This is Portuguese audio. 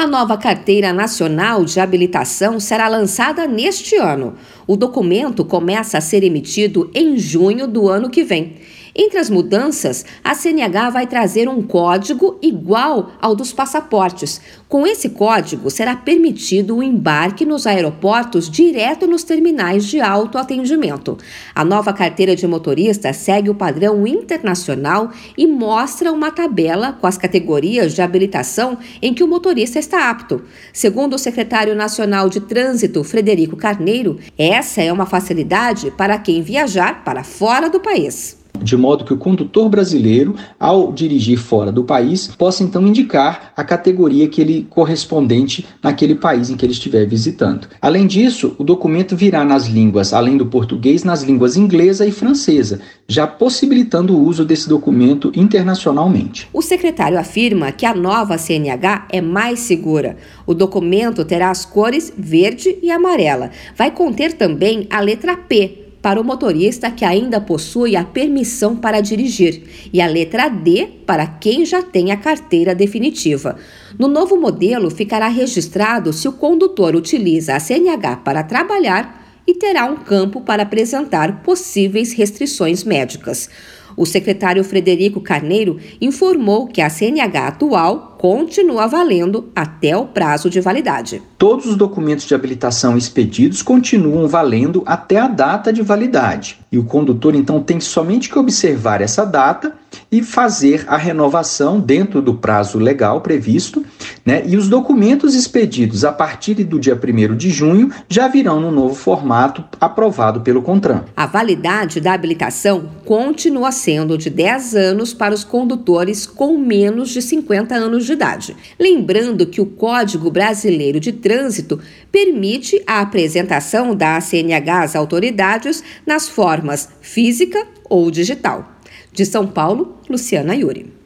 A nova Carteira Nacional de Habilitação será lançada neste ano. O documento começa a ser emitido em junho do ano que vem. Entre as mudanças, a CNH vai trazer um código igual ao dos passaportes. Com esse código, será permitido o embarque nos aeroportos direto nos terminais de autoatendimento. A nova carteira de motorista segue o padrão internacional e mostra uma tabela com as categorias de habilitação em que o motorista está apto. Segundo o secretário nacional de Trânsito, Frederico Carneiro, essa é uma facilidade para quem viajar para fora do país de modo que o condutor brasileiro, ao dirigir fora do país, possa então indicar a categoria que ele correspondente naquele país em que ele estiver visitando. Além disso, o documento virá nas línguas, além do português, nas línguas inglesa e francesa, já possibilitando o uso desse documento internacionalmente. O secretário afirma que a nova CNH é mais segura. O documento terá as cores verde e amarela. Vai conter também a letra P para o motorista que ainda possui a permissão para dirigir e a letra D para quem já tem a carteira definitiva. No novo modelo, ficará registrado se o condutor utiliza a CNH para trabalhar e terá um campo para apresentar possíveis restrições médicas. O secretário Frederico Carneiro informou que a CNH atual continua valendo até o prazo de validade. Todos os documentos de habilitação expedidos continuam valendo até a data de validade. E o condutor então tem somente que observar essa data e fazer a renovação dentro do prazo legal previsto né? E os documentos expedidos a partir do dia 1 de junho já virão no novo formato aprovado pelo CONTRAN. A validade da habilitação continua sendo de 10 anos para os condutores com menos de 50 anos de idade. Lembrando que o Código Brasileiro de Trânsito permite a apresentação da CNH às autoridades nas formas física ou digital. De São Paulo, Luciana Yuri.